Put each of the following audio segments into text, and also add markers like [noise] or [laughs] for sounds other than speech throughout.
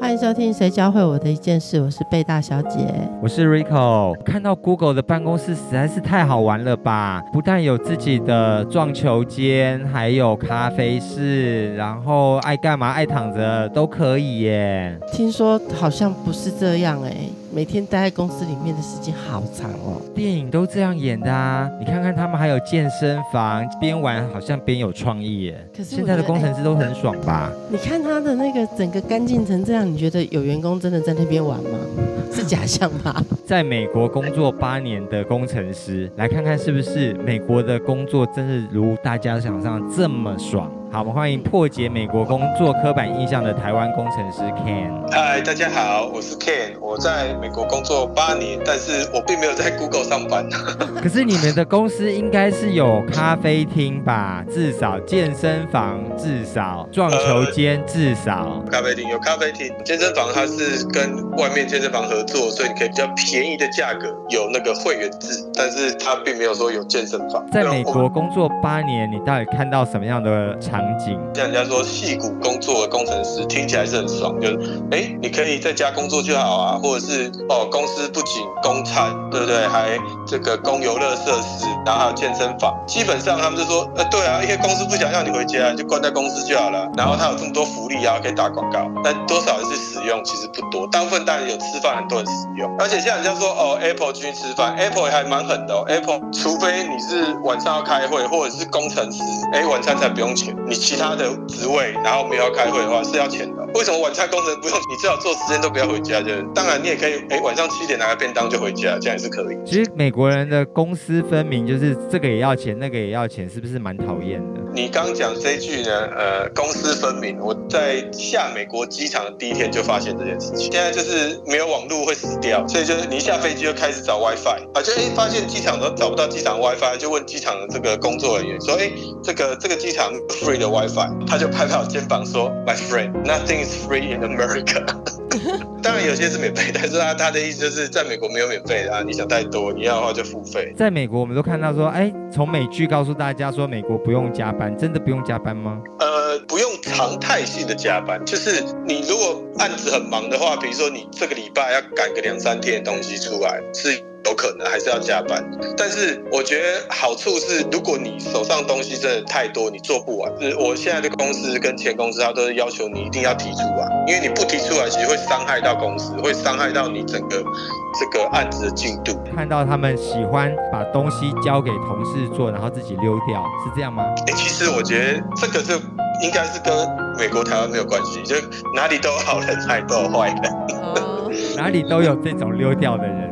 欢迎收听《谁教会我的一件事》，我是贝大小姐，我是 Rico。看到 Google 的办公室实在是太好玩了吧！不但有自己的撞球间，还有咖啡室，然后爱干嘛爱躺着都可以耶。听说好像不是这样哎。每天待在公司里面的时间好长哦，电影都这样演的啊！你看看他们还有健身房，边玩好像边有创意耶。可是现在的工程师都很爽吧？你看他的那个整个干净成这样，你觉得有员工真的在那边玩吗？[laughs] 是假象吧？在美国工作八年的工程师，来看看是不是美国的工作真的如大家想象这么爽？好，我们欢迎破解美国工作刻板印象的台湾工程师 Ken。嗨，大家好，我是 Ken，我在美国工作八年，但是我并没有在 Google 上班。[laughs] 可是你们的公司应该是有咖啡厅吧？至少健身房，至少撞球间，至少咖啡厅有咖啡厅，健身房它是跟外面健身房合作，所以你可以比较便宜的价格有那个会员制，但是它并没有说有健身房。在美国工作八年，你到底看到什么样的场？场景，像人家说，戏骨工作的工程师听起来是很爽，就是哎，你可以在家工作就好啊，或者是哦，公司不仅供餐，对不对？还这个供游乐设施，然后还有健身房。基本上他们就说，呃，对啊，因为公司不想要你回家，就关在公司就好了。然后他有这么多福利啊，可以打广告，但多少人是使用其实不多，大部分当然有吃饭很多人使用。而且像人家说，哦，Apple 去吃饭，Apple 还蛮狠的哦，Apple 除非你是晚上要开会，或者是工程师，哎，晚餐才不用钱。你其他的职位，然后没有开会的话是要钱的。为什么晚餐工程不用？你至少做时间都不要回家，就是当然你也可以，哎，晚上七点拿个便当就回家，这样也是可以。其实美国人的公私分明，就是这个也要钱，那个也要钱，是不是蛮讨厌的？你刚讲这句呢，呃，公私分明。我在下美国机场的第一天就发现这件事情。现在就是没有网络会死掉，所以就是你一下飞机就开始找 WiFi，啊，就哎发现机场都找不到机场 WiFi，就问机场的这个工作人员说，哎，这个这个机场 free 的 WiFi，他就拍拍我肩膀说，My friend，nothing is free in America。[laughs] 当然有些是免费，但是他他的意思就是在美国没有免费的，啊你想太多，你要的话就付费。在美国我们都看到说，哎，从美剧告诉大家说，美国不用加班，真的不用加班吗？呃，不用常态性的加班，就是你如果案子很忙的话，比如说你这个礼拜要赶个两三天的东西出来，是。有可能还是要加班，但是我觉得好处是，如果你手上东西真的太多，你做不完。是我现在的公司跟前公司，他都是要求你一定要提出来，因为你不提出来，其实会伤害到公司，会伤害到你整个这个案子的进度。看到他们喜欢把东西交给同事做，然后自己溜掉，是这样吗？哎，其实我觉得这个是应该是跟美国、台湾没有关系，就哪里都有好人，哪里都有坏人，[laughs] 哪里都有这种溜掉的人。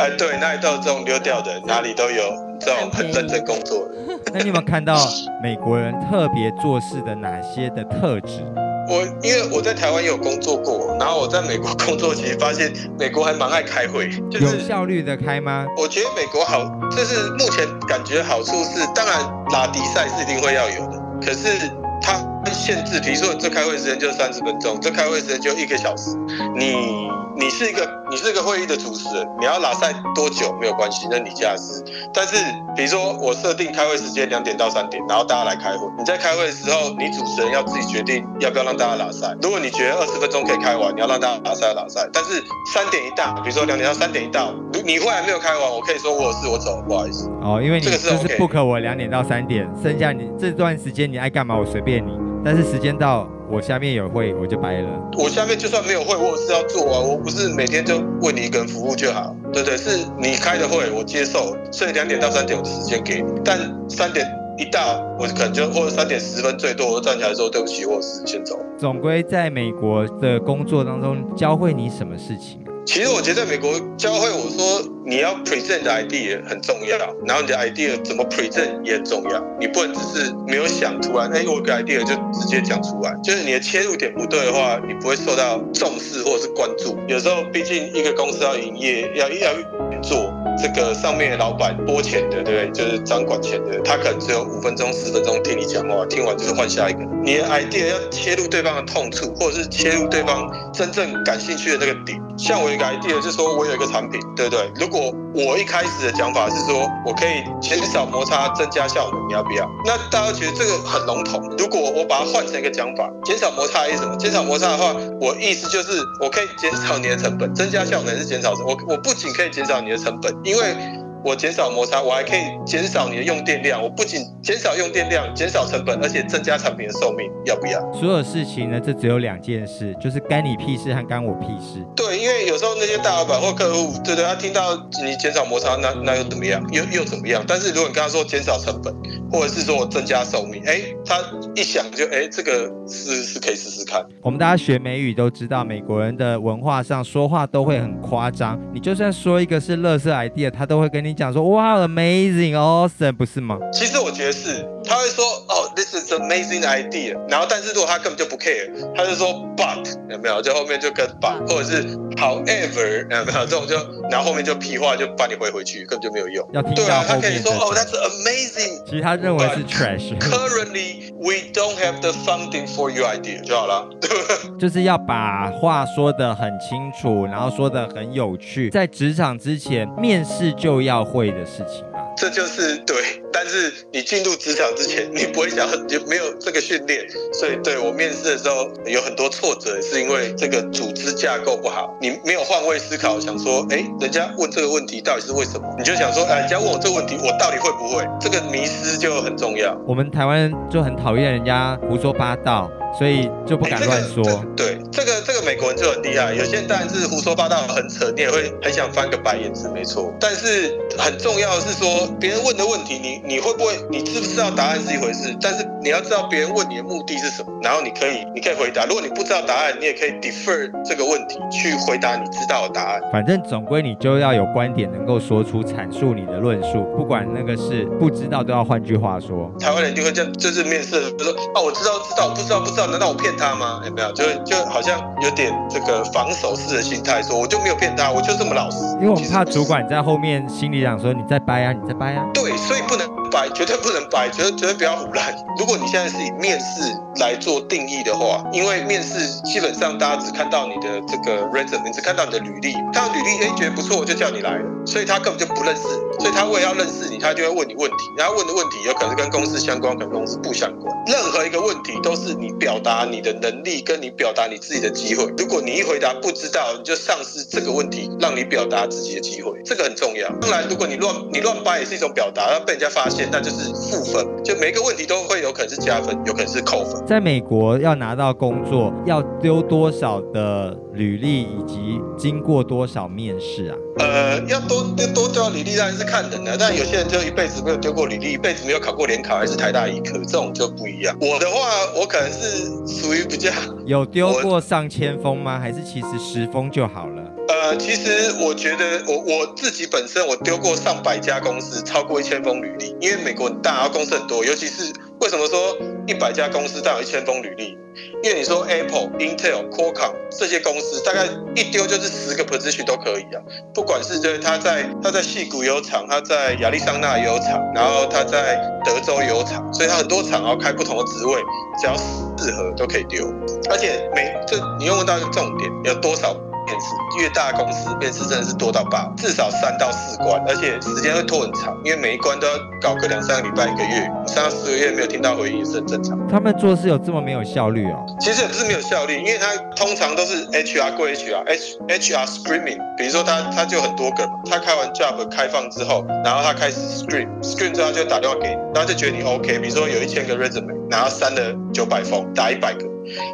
哎，对，那里都有这种溜掉的，哪里都有这种很认真工作的。[laughs] 那你有没有看到美国人特别做事的哪些的特质？我因为我在台湾有工作过，然后我在美国工作，其实发现美国还蛮爱开会，就是有效率的开吗？我觉得美国好，就是目前感觉好处是，当然拉迪赛是一定会要有的，可是它限制，比如说这开会时间就三十分钟，这开会时间就一个小时，你。你是一个你是一个会议的主持人，你要拉赛多久没有关系，那你家事。但是比如说我设定开会时间两点到三点，然后大家来开会。你在开会的时候，你主持人要自己决定要不要让大家拉赛。如果你觉得二十分钟可以开完，你要让大家拉赛拉赛。但是三点一到，比如说两点到三点一到，你会还没有开完，我可以说我有事我走，不好意思。哦，因为你这个是不可我两点到三点，剩下你这段时间你爱干嘛我随便你。但是时间到。我下面有会，我就掰了。我下面就算没有会，我有事要做啊。我不是每天就为你一个人服务就好，对对，是你开的会，我接受。所以两点到三点我的时间给你，但三点一到，我可能就或者三点十分最多，我站起来说对不起，我是先走。总归在美国的工作当中，教会你什么事情？其实我觉得在美国教会我说，你要 present idea 很重要，然后你的 idea 怎么 present 也很重要。你不能只是没有想，突然哎，我个 idea 就直接讲出来。就是你的切入点不对的话，你不会受到重视或者是关注。有时候毕竟一个公司要营业，要要做。这个上面的老板拨钱的，对不对？就是掌管钱的，他可能只有五分钟、十分钟听你讲话，听完就是换下一个。你的 idea 要切入对方的痛处，或者是切入对方真正感兴趣的那个点。像我一个 idea 就是说我有一个产品，对不对？如果我一开始的讲法是说我可以减少摩擦、增加效能，你要不要？那大家觉得这个很笼统。如果我把它换成一个讲法，减少摩擦是什么？减少摩擦的话，我意思就是我可以减少你的成本，增加效能是减少我我不仅可以减少你的成本，因为。我减少摩擦，我还可以减少你的用电量。我不仅减少用电量，减少成本，而且增加产品的寿命，要不要？所有事情呢，这只有两件事，就是干你屁事和干我屁事。对，因为有时候那些大老板或客户，对对，他听到你减少摩擦，那那又怎么样？又又怎么样？但是如果你跟他说减少成本，或者是说我增加寿命，哎，他一想就哎，这个是是可以试试看。我们大家学美语都知道，美国人的文化上说话都会很夸张。你就算说一个是乐色 idea，他都会跟你。讲说哇，amazing awesome，不是吗？其实我觉得是，他会说哦，this is amazing idea。然后，但是如果他根本就不 care，他就说 but 有没有？就后面就跟 but，或者是 however 有没有？这种就然后后面就屁话就把你回回去，根本就没有用。要听对啊，他可以说哦，that's amazing。其实他认为是 trash。Currently we don't have the funding for your idea 就好了。[laughs] 就是要把话说的很清楚，然后说的很有趣。在职场之前，面试就要。会的事情吧，这就是对。但是你进入职场之前，你不会想，就没有这个训练，所以对我面试的时候有很多挫折，是因为这个组织架构不好。你没有换位思考，想说，哎，人家问这个问题到底是为什么？你就想说，哎，人家问我这个问题，我到底会不会？这个迷失就很重要。我们台湾就很讨厌人家胡说八道。所以就不敢乱说。对，这个这个美国人就很厉害。有些人当然是胡说八道，很扯，你也会很想翻个白眼，是没错。但是很重要的是说，别人问的问题，你你会不会，你知不知道答案是一回事，但是你要知道别人问你的目的是什么，然后你可以你可以回答。如果你不知道答案，你也可以 defer 这个问题去回答你知道的答案。反正总归你就要有观点，能够说出阐述你的论述，不管那个是不知道，都要换句话说。台湾人就会这样，就是面试就说啊，我知道知道，不知道不知道。难道我骗他吗？有没有？就就好像有点这个防守式的心态，说我就没有骗他，我就这么老实。因为我们怕主管在后面心里想说你在掰啊，你在掰啊。对，所以不能掰，绝对不能掰，绝对绝对不要胡来。如果你现在是以面试来做定义的话，因为面试基本上大家只看到你的这个 resume，只看到你的履历，看到履历哎觉得不错，就叫你来，所以他根本就不认识，所以他为了要认识你，他就会问你问题，然后问的问题有可能跟公司相关，可能公司不相关。任何一个问题都是你表达你的能力，跟你表达你自己的机会。如果你一回答不知道，你就丧失这个问题让你表达自己的机会，这个很重要。当然，如果你乱你乱掰也是一种表达，要被人家发现，那就是负分。就每个问题都会有可能是加分，有可能是扣分。在美国要拿到工作，要丢多少的履历，以及经过多少面试啊？呃，要多丢多丢履历当然是看人的，但有些人就一辈子没有丢过履历，一辈子没有考过联考，还是台大医科，这种就不一样。我的话，我可能是属于比较有丢过上千封吗？还是其实十封就好了？呃，其实我觉得我我自己本身我丢过上百家公司，超过一千封履历，因为美国很大，然后公司很多，尤其是为什么说一百家公司但有一千封履历？因为你说 Apple、Intel、Qualcomm 这些公司，大概一丢就是十个 position 都可以啊。不管是就是他在他在戏谷有厂，他在亚利桑那有厂，然后他在德州有厂，所以他很多厂，然后开不同的职位，只要适合都可以丢。而且每这你又问到一个重点，有多少？面试越大公司面试真的是多到爆，至少三到四关，而且时间会拖很长，因为每一关都要搞个两三个礼拜、一个月，三到四个月没有听到回应也是很正常。他们做事有这么没有效率哦？其实也不是没有效率，因为他通常都是 HR 过 HR，H HR screaming，比如说他他就很多个嘛，他开完 job 开放之后，然后他开始 scream，scream 之后他就打电话给你，然后就觉得你 OK，比如说有一千个 resume，然后删了九百封，打一百个。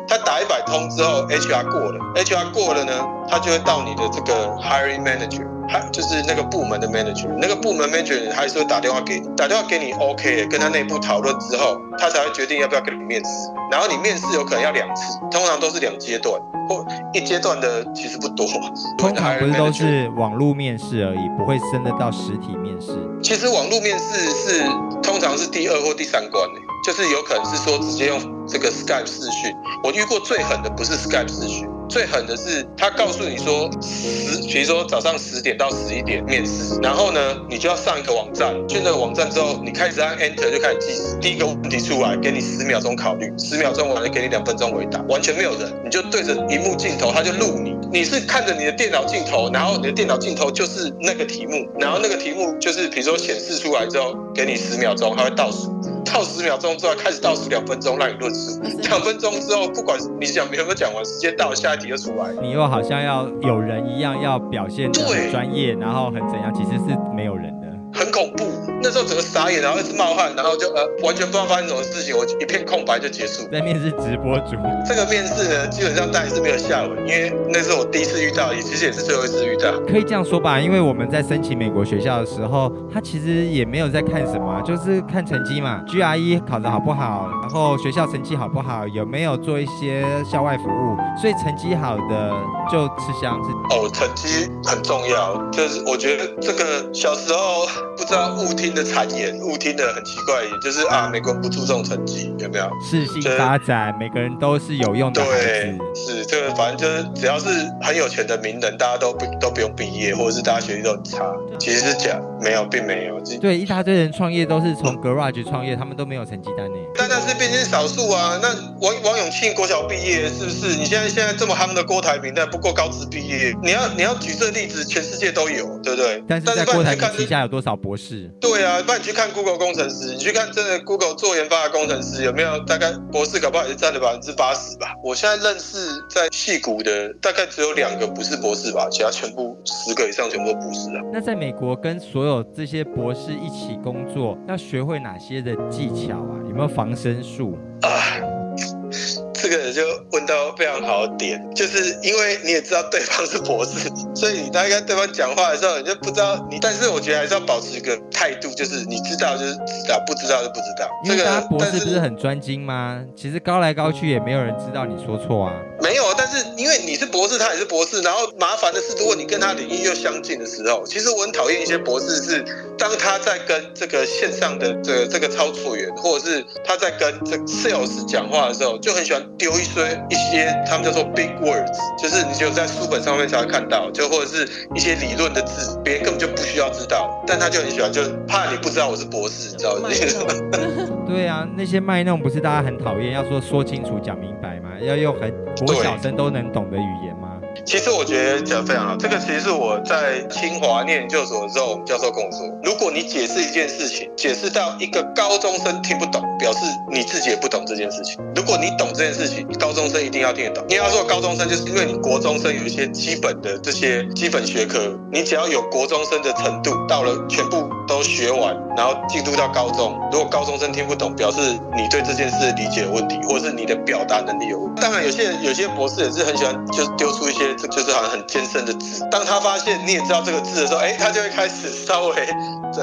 他打一百通之后，HR 过了，HR 过了呢，他就会到你的这个 hiring manager，他就是那个部门的 manager，那个部门 manager 还是会打电话给你，打电话给你 OK，跟他内部讨论之后，他才会决定要不要跟你面试。然后你面试有可能要两次，通常都是两阶段，或一阶段的其实不多。[laughs] 通常不是都是网络面试而已，不会升得到实体面试。其实网络面试是通常是第二或第三关呢。就是有可能是说直接用这个 Skype 视讯，我遇过最狠的不是 Skype 视讯，最狠的是他告诉你说十，比如说早上十点到十一点面试，然后呢，你就要上一个网站，去那个网站之后，你开始按 Enter 就开始计时，第一个问题出来，给你十秒钟考虑，十秒钟完了给你两分钟回答，完全没有人，你就对着荧幕镜头，他就录你，你是看着你的电脑镜头，然后你的电脑镜头就是那个题目，然后那个题目就是比如说显示出来之后，给你十秒钟，它会倒数。倒十秒钟之后开始倒数两分钟让你论述，两分钟之后不管你讲有没有讲完，时间到了下一题就出来。你又好像要有人一样要表现的很专业，然后很怎样，其实是没有人的。很恐怖，那时候整个傻眼，然后一直冒汗，然后就呃完全不知道发生什么事情，我一片空白就结束。在面试直播主，这个面试呢，基本上当然是没有下文，因为那是我第一次遇到，也其实也是最后一次遇到。可以这样说吧，因为我们在申请美国学校的时候，他其实也没有在看什么，就是看成绩嘛，GRE 考得好不好，然后学校成绩好不好，有没有做一些校外服务，所以成绩好的就吃香是。哦，成绩很重要，就是我觉得这个小时候不知道误听。听的谗言，误听的很奇怪，也就是啊，美国人不注重成绩，有没有？适性发展，每个人都是有用的对，是这个，反正就是只要是很有钱的名人，大家都不都不用毕业，或者是大家学历都很差，其实是假，没有，并没有。对，一大堆人创业都是从 garage 创业，他们都没有成绩单呢。但那是毕竟少数啊。那王王永庆国小毕业，是不是？你现在现在这么夯的郭台铭，但不过高职毕业，你要你要举这例子，全世界都有，对不对？但是在郭台铭旗下有多少博士？对。啊，不然你去看 Google 工程师，你去看真的 Google 做研发的工程师有没有？大概博士搞不好也是占了百分之八十吧。我现在认识在戏谷的大概只有两个不是博士吧，其他全部十个以上全部都博士啊。那在美国跟所有这些博士一起工作，要学会哪些的技巧啊？有没有防身术啊？这个就问到非常好的点，就是因为你也知道对方是博士，所以你在跟对方讲话的时候，你就不知道你。但是我觉得还是要保持一个态度，就是你知道就是知道，不知道就不知道。因为他博士不是很专精吗？其实高来高去也没有人知道你说错啊。没有，但是因为你是博士，他也是博士，然后麻烦的是，如果你跟他领域又相近的时候，其实我很讨厌一些博士是，当他在跟这个线上的这个这个操作员，或者是他在跟这 sales 讲话的时候，就很喜欢丢一些一些他们叫做 big words，就是你只有在书本上面才会看到，就或者是一些理论的字，别人根本就不需要知道，但他就很喜欢，就怕你不知道我是博士，你知道吗？[laughs] 对啊，那些卖弄不是大家很讨厌，要说说清楚讲明白嘛，要用很国小生都能懂的语言吗？其实我觉得讲得非常好，这个其实是我在清华念研究所的时候，我们教授跟我说，如果你解释一件事情，解释到一个高中生听不懂，表示你自己也不懂这件事情。如果你懂这件事情，高中生一定要听得懂。你要说高中生，就是因为你国中生有一些基本的这些基本学科，你只要有国中生的程度，到了全部都学完，然后进入到高中，如果高中生听不懂，表示你对这件事理解有问题，或者是你的表达能力有问题。当然，有些有些博士也是很喜欢，就是丢出一些。这就是好像很艰深的字。当他发现你也知道这个字的时候，哎，他就会开始稍微，这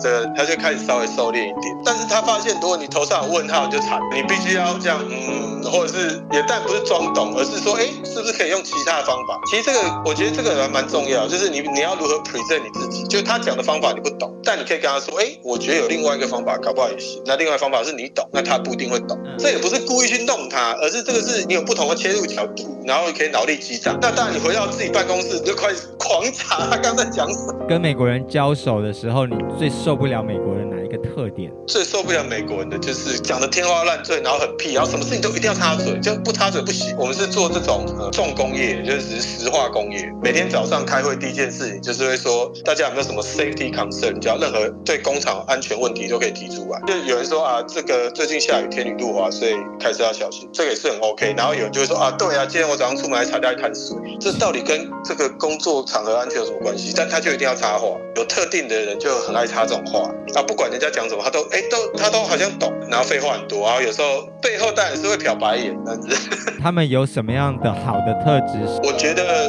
这，他就开始稍微收敛一点。但是他发现，如果你头上有问号，就惨，你必须要这样，嗯，或者是也但不是装懂，而是说，哎，是不是可以用其他的方法？其实这个，我觉得这个还蛮重要，就是你你要如何 present 你自己，就是他讲的方法你不懂，但你可以跟他说，哎，我觉得有另外一个方法，搞不好也行。那另外方法是你懂，那他不一定会懂。这也不是故意去弄他，而是这个是你有不同的切入角度，然后可以脑力激荡。那当然，你回到自己办公室，你就开始狂查他刚才讲什么。跟美国人交手的时候，你最受不了美国人哪一个特点？最受不了美国人的就是讲的天花乱坠，然后很屁，然后什么事情都一定要插嘴，就不插嘴不行。我们是做这种重工业，就是石化工业。每天早上开会第一件事情就是会说，大家有没有什么 safety concern？只要任何对工厂安全问题都可以提出来。就有人说啊，这个最近下雨，天雨路滑，所以开车要小心。这个也是很 OK。然后有人就会说啊，对啊，今天我早上出门还差点一滩水。这到底跟这个工作场合安全有什么关系？但他就一定要插话，有特定的人就很爱插这种话啊，不管人家讲什么，他都哎都他都好像懂，然后废话很多，然后有时候背后当然是会瞟白眼这样子。[laughs] 他们有什么样的好的特质？我觉得这个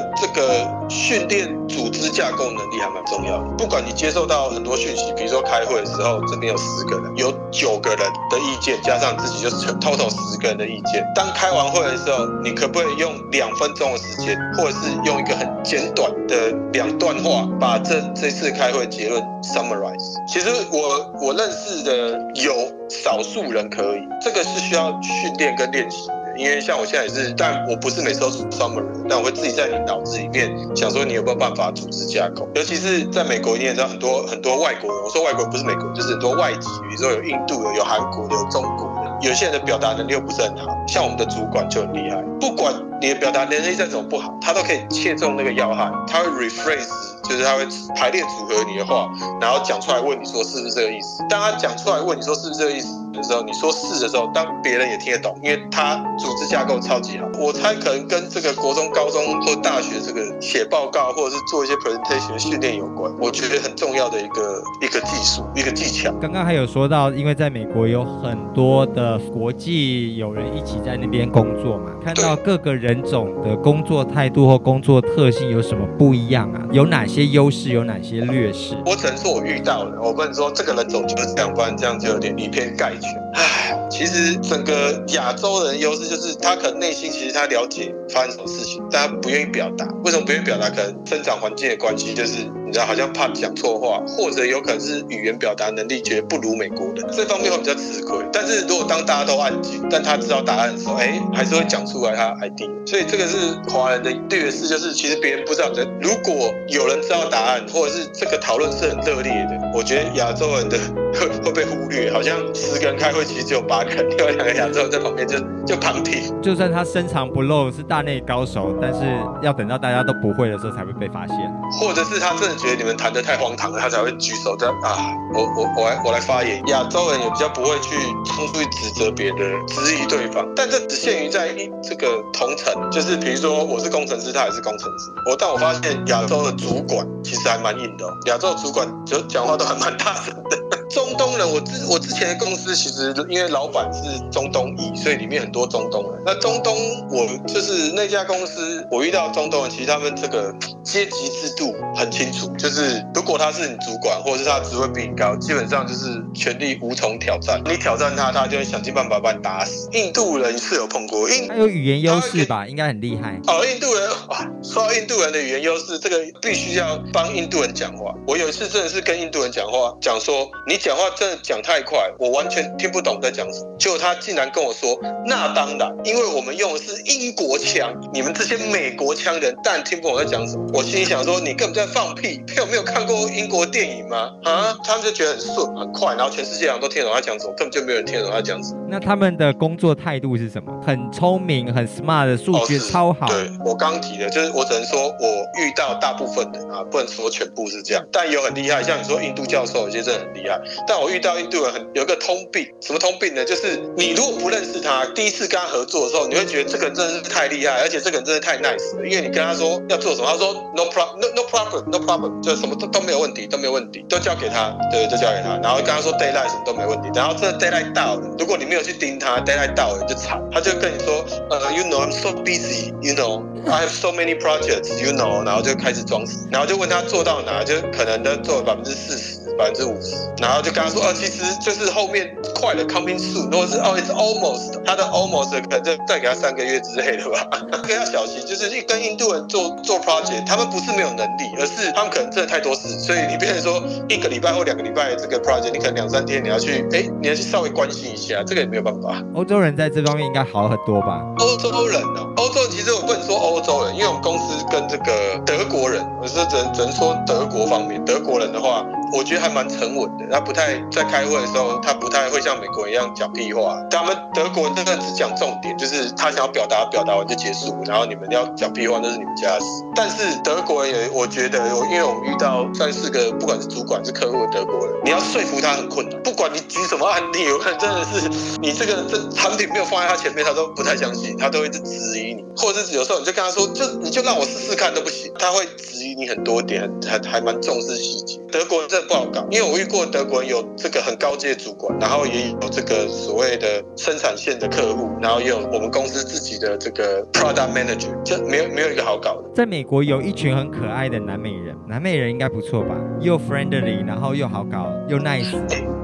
训练组织架构能力还蛮重要的。不管你接受到很多讯息，比如说开会的时候，这边有十个人，有九个人的意见加上自己就是 total 十个人的意见。当开完会的时候，你可不可以用两分钟的时间，或者是用一个很简短的两段话，把这这次开会结论 summarize？其实我我认识的有少数人可以，这个是需要训练跟练习。因为像我现在也是，但我不是每次都是 summary，但我会自己在你脑子里面想说你有没有办法组织架构，尤其是在美国，你也知道很多很多外国人，我说外国不是美国，就是很多外籍，比如说有印度的、有韩国的、有中国的，有些人的表达能力又不是很好，像我们的主管就很厉害，不管你的表达能力再怎么不好，他都可以切中那个要害，他会 rephrase，就是他会排列组合你的话，然后讲出来问你说是不是这个意思。当他讲出来问你说是不是这个意思的时候，你说是的时候，当别人也听得懂，因为他组织架构超级好。我猜可能跟这个国中、高中或大学这个写报告或者是做一些 presentation 的训练有关。我觉得很重要的一个一个技术，一个技巧。刚刚还有说到，因为在美国有很多的国际友人一起在那边工作嘛，看到各个人种的工作态度或工作特性有什么不一样啊？有哪些优势，有哪些劣势？我只能说我遇到了，我不能说这个人种就是这样，不然这样就有点以偏概全。conversation. 唉，其实整个亚洲人优势就是他可能内心其实他了解发生什么事情，但他不愿意表达。为什么不愿意表达？可能生长环境的关系，就是你知道，好像怕讲错话，或者有可能是语言表达能力觉得不如美国人，这方面会比较吃亏。但是如果当大家都安静，但他知道答案的时候，哎，还是会讲出来他 ID。所以这个是华人的劣势，就是其实别人不知道的。如果有人知道答案，或者是这个讨论是很热烈的，我觉得亚洲人的会 [laughs] 会被忽略，好像十个人开会，其实只有八个，另外两个亚洲人在旁边就就旁听。就算他深藏不露是大内高手，但是要等到大家都不会的时候才会被发现。或者是他真的觉得你们谈的太荒唐了，他才会举手在啊，我我我来我来发言。亚洲人也比较不会去冲出去指责别人、质疑对方，但这只限于在一这个同层，就是比如说我是工程师，他也是工程师，我但我发现亚洲的主管其实还蛮硬的，亚洲的主管就讲话都还蛮大声的。中东人，我之我之前的公司其实因为老板是中东裔，所以里面很多中东人。那中东我就是那家公司，我遇到中东人，其实他们这个阶级制度很清楚，就是如果他是你主管，或者是他职位比你高，基本上就是权力无从挑战。你挑战他，他就会想尽办法把你打死。印度人是有碰过，印他有语言优势吧？应该很厉害。哦，印度人哇，说到印度人的语言优势，这个必须要帮印度人讲话。我有一次真的是跟印度人讲话，讲说你。讲话真的讲太快，我完全听不懂在讲什么。结果他竟然跟我说：“那当然，因为我们用的是英国腔，你们这些美国腔人当然听不懂在讲什么。”我心里想说：“你根本在放屁！有没有看过英国电影吗？啊？”他们就觉得很顺很快，然后全世界人都听得懂他讲什么，根本就没有人听得懂他讲什么。那他们的工作态度是什么？很聪明、很 smart 的数据超好。对我刚提的，就是我只能说我遇到大部分人啊，不能说全部是这样，但有很厉害，像你说印度教授，有些真的很厉害。但我遇到印度人很有个通病，什么通病呢？就是你如果不认识他，第一次跟他合作的时候，你会觉得这个人真的是太厉害，而且这个人真的太 nice。因为你跟他说要做什么，他说 no problem no no problem no problem，就什么都都没有问题，都没有问题，都交给他，对，都交给他。然后跟他说 daylight 什么都没问题。然后这 daylight 到了，如果你没有去盯他，daylight 到了就惨，他就跟你说，呃，you know I'm so busy，you know I have so many projects，you know，然后就开始装死，然后就问他做到哪，就可能都做了百分之四十。百分之五十，然后就跟他说，哦，其实就是后面快了，coming soon，如果是哦，it's almost，他的 almost 可能就再给他三个月之类的吧。这个要小心，就是一跟印度人做做 project，他们不是没有能力，而是他们可能真的太多事，所以你变成说一个礼拜或两个礼拜这个 project，你可能两三天你要去，哎，你要去稍微关心一下，这个也没有办法。欧洲人在这方面应该好很多吧？欧洲人哦，欧洲其实我不能说欧洲人，因为我们公司跟这个德国人，我是只能只能说德国方面，德国人的话。我觉得还蛮沉稳的，他不太在开会的时候，他不太会像美国人一样讲屁话。他们德国人真的只讲重点，就是他想要表达，表达完就结束，然后你们要讲屁话那是你们家事。但是德国人也，我觉得，因为我们遇到三四个，不管是主管是客户的德国人，你要说服他很困难。不管你举什么案例，有可能真的是你这个这产品没有放在他前面，他都不太相信，他都会质疑你，或者是有时候你就跟他说，就你就让我试试看都不行，他会质疑你很多点，还还蛮重视细节。德国人这这。不好搞，因为我遇过德国人有这个很高阶主管，然后也有这个所谓的生产线的客户，然后也有我们公司自己的这个 product manager，这没有没有一个好搞的。在美国有一群很可爱的南美人，南美人应该不错吧？又 friendly，然后又好搞，又 nice。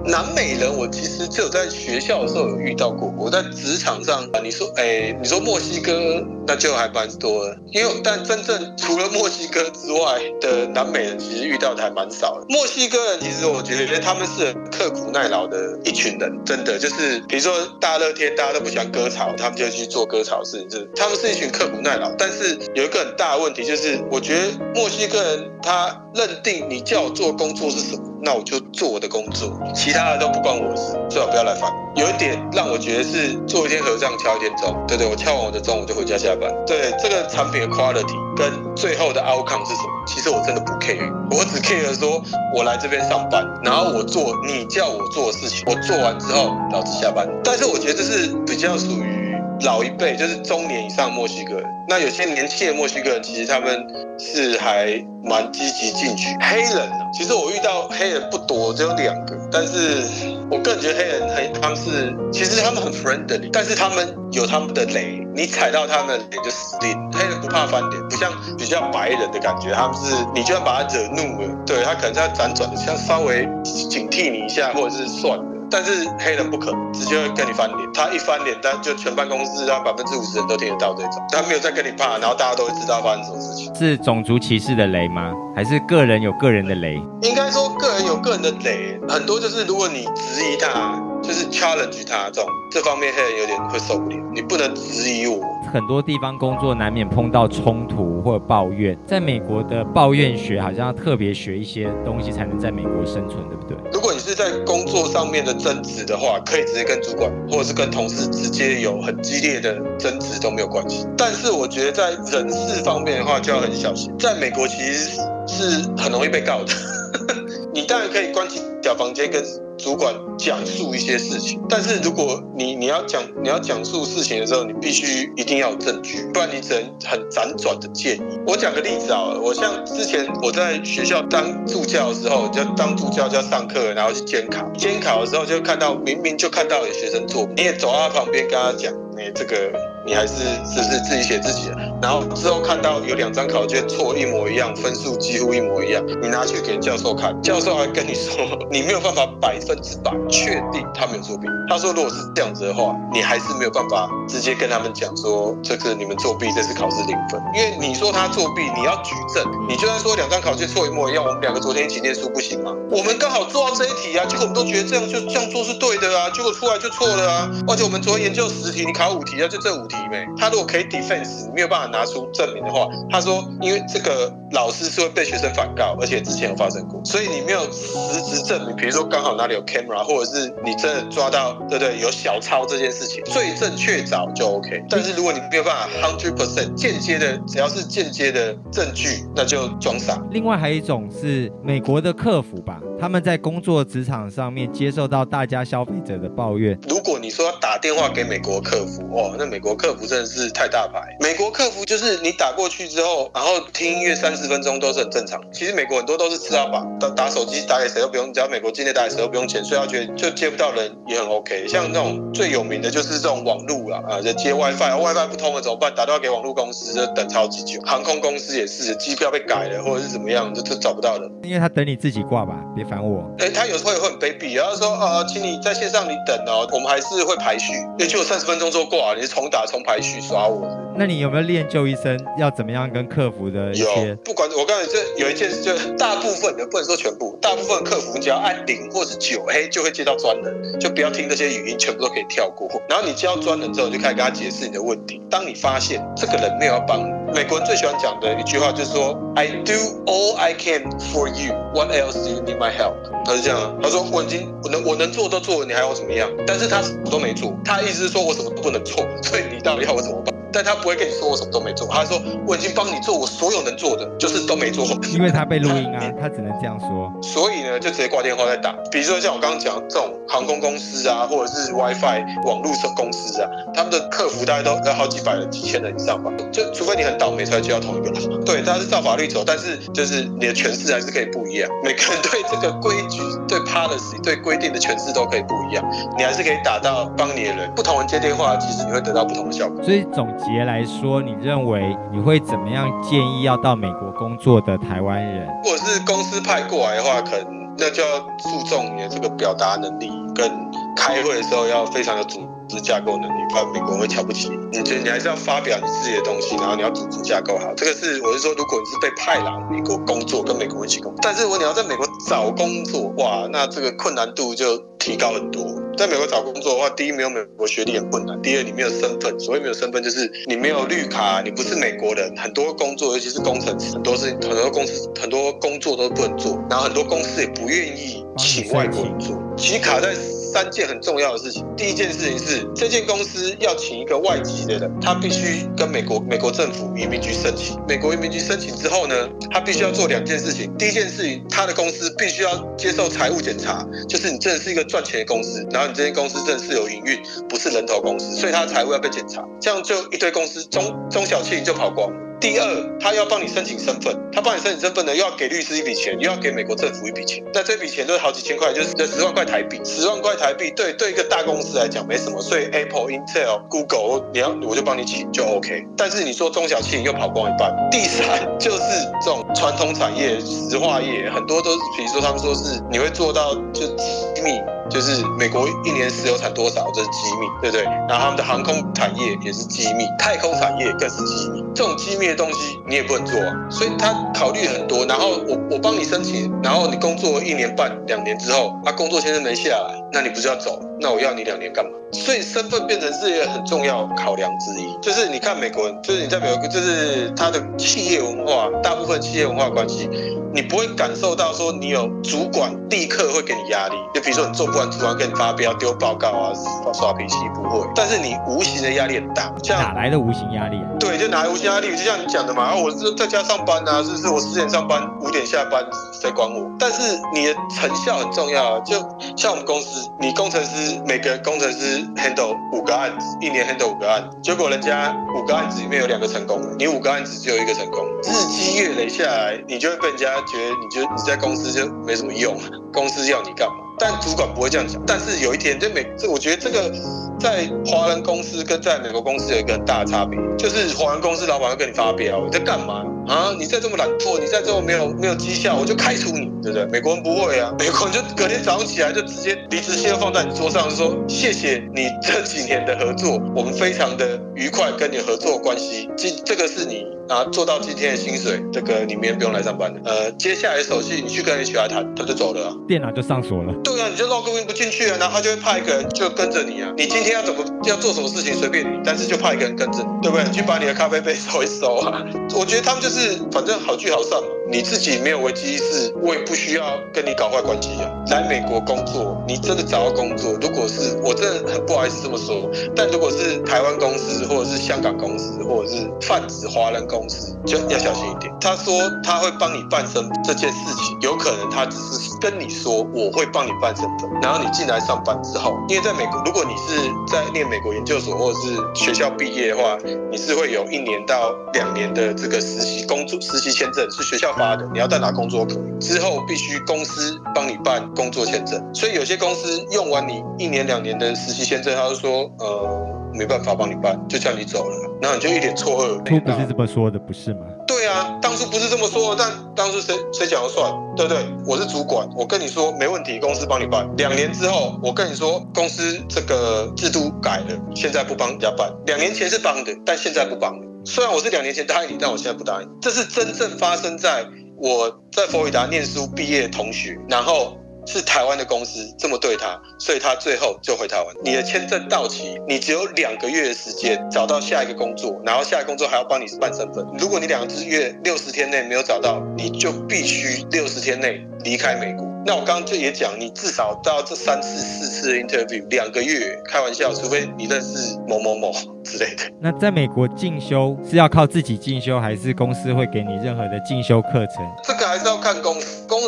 南美人，我其实只有在学校的时候有遇到过。我在职场上啊，你说，哎，你说墨西哥，那就还蛮多的。因为但真正除了墨西哥之外的南美人，其实遇到的还蛮少的。墨西墨西哥人其实我觉得他们是很刻苦耐劳的一群人，真的就是比如说大热天大家都不喜欢割草，他们就去做割草事情。就是他们是一群刻苦耐劳，但是有一个很大的问题就是，我觉得墨西哥人他认定你叫我做工作是什么。那我就做我的工作，其他的都不关我的事，最好不要来烦。有一点让我觉得是做一天和尚敲一天钟，对对，我敲完我的钟，我就回家下班。对这个产品的 quality 跟最后的 outcome 是什么，其实我真的不 care，我只 care 说我来这边上班，然后我做你叫我做的事情，我做完之后老子下班。但是我觉得这是比较属于老一辈，就是中年以上墨西哥人。那有些年轻的墨西哥人，其实他们是还蛮积极进取。黑人，其实我遇到黑人不多，只有两个。但是我个人觉得黑人很，他们是其实他们很 friendly，但是他们有他们的雷，你踩到他们的脸就死定。黑人不怕翻脸，不像比较白人的感觉，他们是你就算把他惹怒了，对他可能在辗转的，像稍微警惕你一下，或者是算了。但是黑人不可能，直接会跟你翻脸。他一翻脸，他就全办公室他百分之五十人都听得到这种。他没有在跟你怕，然后大家都会知道发生什么事情。是种族歧视的雷吗？还是个人有个人的雷？应该说个人有个人的雷，很多就是如果你质疑他，就是 challenge 他这种，这方面黑人有点会受不了。你不能质疑我。很多地方工作难免碰到冲突或者抱怨，在美国的抱怨学好像要特别学一些东西才能在美国生存，对不对？如果你是在工作上面的争执的话，可以直接跟主管或者是跟同事直接有很激烈的争执都没有关系。但是我觉得在人事方面的话就要很小心，在美国其实是很容易被告的。[laughs] 你当然可以关起小房间跟。主管讲述一些事情，但是如果你你要讲你要讲述事情的时候，你必须一定要有证据，不然你只能很辗转的建议。我讲个例子啊，我像之前我在学校当助教的时候，就当助教就要上课，然后去监考，监考的时候就看到明明就看到有学生做，你也走到他旁边跟他讲，哎，这个。你还是是不是自己写自己的？然后之后看到有两张考卷错一模一样，分数几乎一模一样，你拿去给教授看，教授还跟你说你没有办法百分之百确定他没有作弊。他说如果是这样子的话，你还是没有办法直接跟他们讲说这个你们作弊，这次考试零分。因为你说他作弊，你要举证。你就算说两张考卷错一模一样，我们两个昨天一起念书不行吗？我们刚好做到这一题啊，结果我们都觉得这样就这样做是对的啊，结果出来就错了啊。而且我们昨天研究十题，你考五题啊，就这五题。他如果可以 defense，没有办法拿出证明的话，他说，因为这个老师是会被学生反告，而且之前有发生过，所以你没有实质证明，比如说刚好哪里有 camera，或者是你真的抓到，对不对？有小抄这件事情，罪证确凿就 OK。但是如果你没有办法 hundred percent 间接的，只要是间接的证据，那就装傻。另外还有一种是美国的客服吧，他们在工作职场上面接受到大家消费者的抱怨。如果你说要打电话给美国客服，哦，那美国客服真的是太大牌。美国客服就是你打过去之后，然后听音乐三十分钟都是很正常。其实美国很多都是吃到饱，打打手机打给谁都不用，只要美国境内打给谁都不用钱，所以他觉得就接不到人也很 OK。像那种最有名的就是这种网路了啊，就接 WiFi，WiFi 不通了怎么办？打电话给网络公司就等超级久。航空公司也是，机票被改了或者是怎么样，就就找不到人。因为他等你自己挂吧，别烦我。哎，他有时候也会很卑鄙，然后说呃，请你在线上你等哦，我们还是会排序，也就三十分钟之后挂，你是重打重排序刷我。那你有没有练就一生要怎么样跟客服的一些？有，不管我告诉你这有一件事，就大部分的不能说全部，大部分客服只要按零或者九，嘿，就会接到专人，就不要听这些语音，全部都可以跳过。然后你接到专人之后，就开始跟他解释你的问题。当你发现这个人没有要帮，美国人最喜欢讲的一句话就是说，I do all I can for you. What else do you need my help？他是这样，他说我已经我能我能做都做了，你还要怎么样？但是他什么都没做，他意思是说我什么都不能做，所以你到底要我怎么办？但他不会跟你说我什么都没做，他说我已经帮你做我所有能做的，就是都没做。因为他被录音啊，他只能这样说。所以呢，就直接挂电话再打。比如说像我刚刚讲这种航空公司啊，或者是 WiFi 网络公司啊，他们的客服大概都要好几百人、几千人以上吧。就除非你很倒霉才接到同一个人。对，他是照法律走，但是就是你的诠释还是可以不一样。每个人对这个规矩、对 policy、对规定的诠释都可以不一样。你还是可以打到帮你的人。不同人接电话，其实你会得到不同的效果。所以总。节来说，你认为你会怎么样建议要到美国工作的台湾人？如果是公司派过来的话，可能。那就要注重你的这个表达能力，跟开会的时候要非常有组织架构能力，不然美国人会瞧不起你。你觉得你还是要发表你自己的东西，然后你要组织架构好。这个是我是说，如果你是被派来美国工作，跟美国一起工作，但是如果你要在美国找工作，哇，那这个困难度就提高很多。在美国找工作的话，第一没有美国学历很困难，第二你没有身份。所谓没有身份，就是你没有绿卡，你不是美国人，很多工作，尤其是工程师，很多是很多公司很多工作都不能做，然后很多公司也不愿意请外国人做。其实卡在三件很重要的事情。第一件事情是，这间公司要请一个外籍的人，他必须跟美国美国政府移民局申请。美国移民局申请之后呢，他必须要做两件事情。第一件事情，他的公司必须要接受财务检查，就是你真的是一个赚钱的公司，然后你这间公司真的是有营运，不是人头公司，所以他的财务要被检查。这样就一堆公司中中小企业就跑光。第二，他要帮你申请身份，他帮你申请身份呢，又要给律师一笔钱，又要给美国政府一笔钱。那这笔钱都是好几千块，就是这十万块台币。十万块台币，对对，一个大公司来讲没什么。所以 Apple、Intel、Google，你要我就帮你请就 OK。但是你说中小企业又跑光一半。第三就是这种传统产业、石化业，很多都是，比如说他们说是你会做到就机密。就是美国一年石油产多少，这是机密，对不对？然后他们的航空产业也是机密，太空产业更是机密。这种机密的东西你也不能做，所以他考虑很多。然后我我帮你申请，然后你工作一年半两年之后，他工作签证没下来，那你不是要走？那我要你两年干嘛？所以身份变成是一个很重要考量之一。就是你看美国人，就是你在美国，就是他的企业文化，大部分企业文化关系，你不会感受到说你有主管立刻会给你压力。就比如说你做不完，主管给你发飙、丢报告啊、耍脾气，不会。但是你无形的压力很大。哪来的无形压力？对，就拿无形压力？就像你讲的嘛，啊，我是在家上班啊，是不是？我十点上班，五点下班，谁管我？但是你的成效很重要啊。就像我们公司，你工程师每个工程师 handle 五个案子，一年 handle 五个案子，结果人家五个案子里面有两个成功了，你五个案子只有一个成功，日积月累下来，你就会被人家觉得你就你在公司就没什么用，公司要你干嘛？但主管不会这样讲。但是有一天，这每这我觉得这个在华人公司跟在美国公司有一个很大的差别，就是华人公司老板会跟你发飙，你在干嘛啊？你再这么懒惰，你再这么没有没有绩效，我就开除你，对不对？美国人不会啊，美国人就隔天早上起来就直接离职信放在你桌上，说谢谢你这几年的合作，我们非常的愉快跟你合作关系，这这个是你。啊，做到今天的薪水，这个你明天不用来上班了。呃，接下来手续你去跟 HR 谈，他就走了，电脑就上锁了。对啊，你就 log in 不进去啊，然后他就会派一个人就跟着你啊。你今天要怎么要做什么事情随便你，但是就派一个人跟着你，对不对？你去把你的咖啡杯收一收啊。我觉得他们就是反正好聚好散嘛。你自己没有危机意识，我也不需要跟你搞坏关系啊。来美国工作，你真的找到工作，如果是我真的很不好意思这么说，但如果是台湾公司或者是香港公司或者是泛指华人公司，公司就要小心一点。他说他会帮你办身这件事情，有可能他只是跟你说我会帮你办身份，然后你进来上班之后，因为在美国，如果你是在念美国研究所或者是学校毕业的话，你是会有一年到两年的这个实习工作实习签证，是学校。发的，你要在哪工作可以？之后必须公司帮你办工作签证，所以有些公司用完你一年两年的实习签证，他就说呃没办法帮你办，就叫你走了。然后你就一脸错愕。不是这么说的，不是吗？对啊，当初不是这么说，但当初谁谁讲了算，对不对？我是主管，我跟你说没问题，公司帮你办。两年之后，我跟你说公司这个制度改了，现在不帮人家办。两年前是帮的，但现在不帮了。虽然我是两年前答应你，但我现在不答应。这是真正发生在我在佛罗里达念书毕业的同学，然后是台湾的公司这么对他，所以他最后就回台湾。你的签证到期，你只有两个月的时间找到下一个工作，然后下一个工作还要帮你办身份。如果你两个月六十天内没有找到，你就必须六十天内离开美国。那我刚刚就也讲，你至少到这三次、四次的 interview，两个月，开玩笑，除非你认识某某某之类的。那在美国进修是要靠自己进修，还是公司会给你任何的进修课程？这个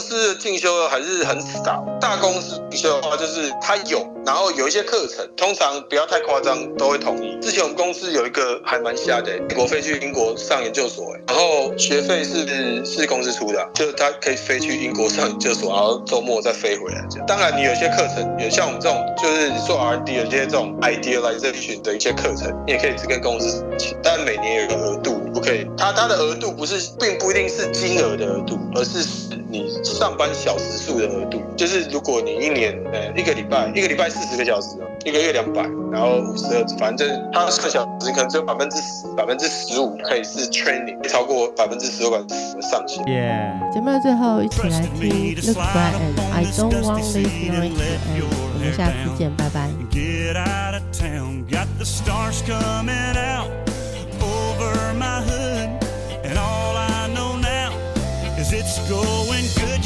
司，公司的进修还是很少。大公司进修的话，就是他有，然后有一些课程，通常不要太夸张，都会同意。之前我们公司有一个还蛮瞎的，美国飞去英国上研究所，然后学费是是公司出的，就是他可以飞去英国上研究所，然后。周末再飞回来，这样。当然，你有些课程，有像我们这种，就是做 R&D 有些这种 idealization 的一些课程，你也可以只跟公司请，但每年有一个额度，不可以。它它的额度不是，并不一定是金额的额度，而是你上班小时数的额度，就是如果你一年呃一个礼拜一个礼拜四十个小时，一个月两百，然后五十二，反正它算小时可能只有百分之十、百分之十五可以是 training，超过百分之十或百分之十的上限。耶！节目的最后，一起来听 Look Brian I Don't Want This Night to End。我们下次见，拜拜。get out of town. Got the stars coming out over my hood. And all I know now is it's going good.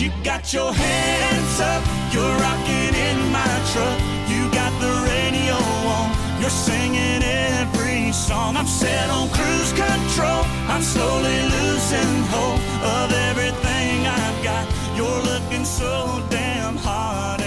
You got your hands up, you're rocking in my truck. You got the radio on, you're singing every song. I'm set on cruise control, I'm slowly losing hope of everything I've got. You're looking so damn hard.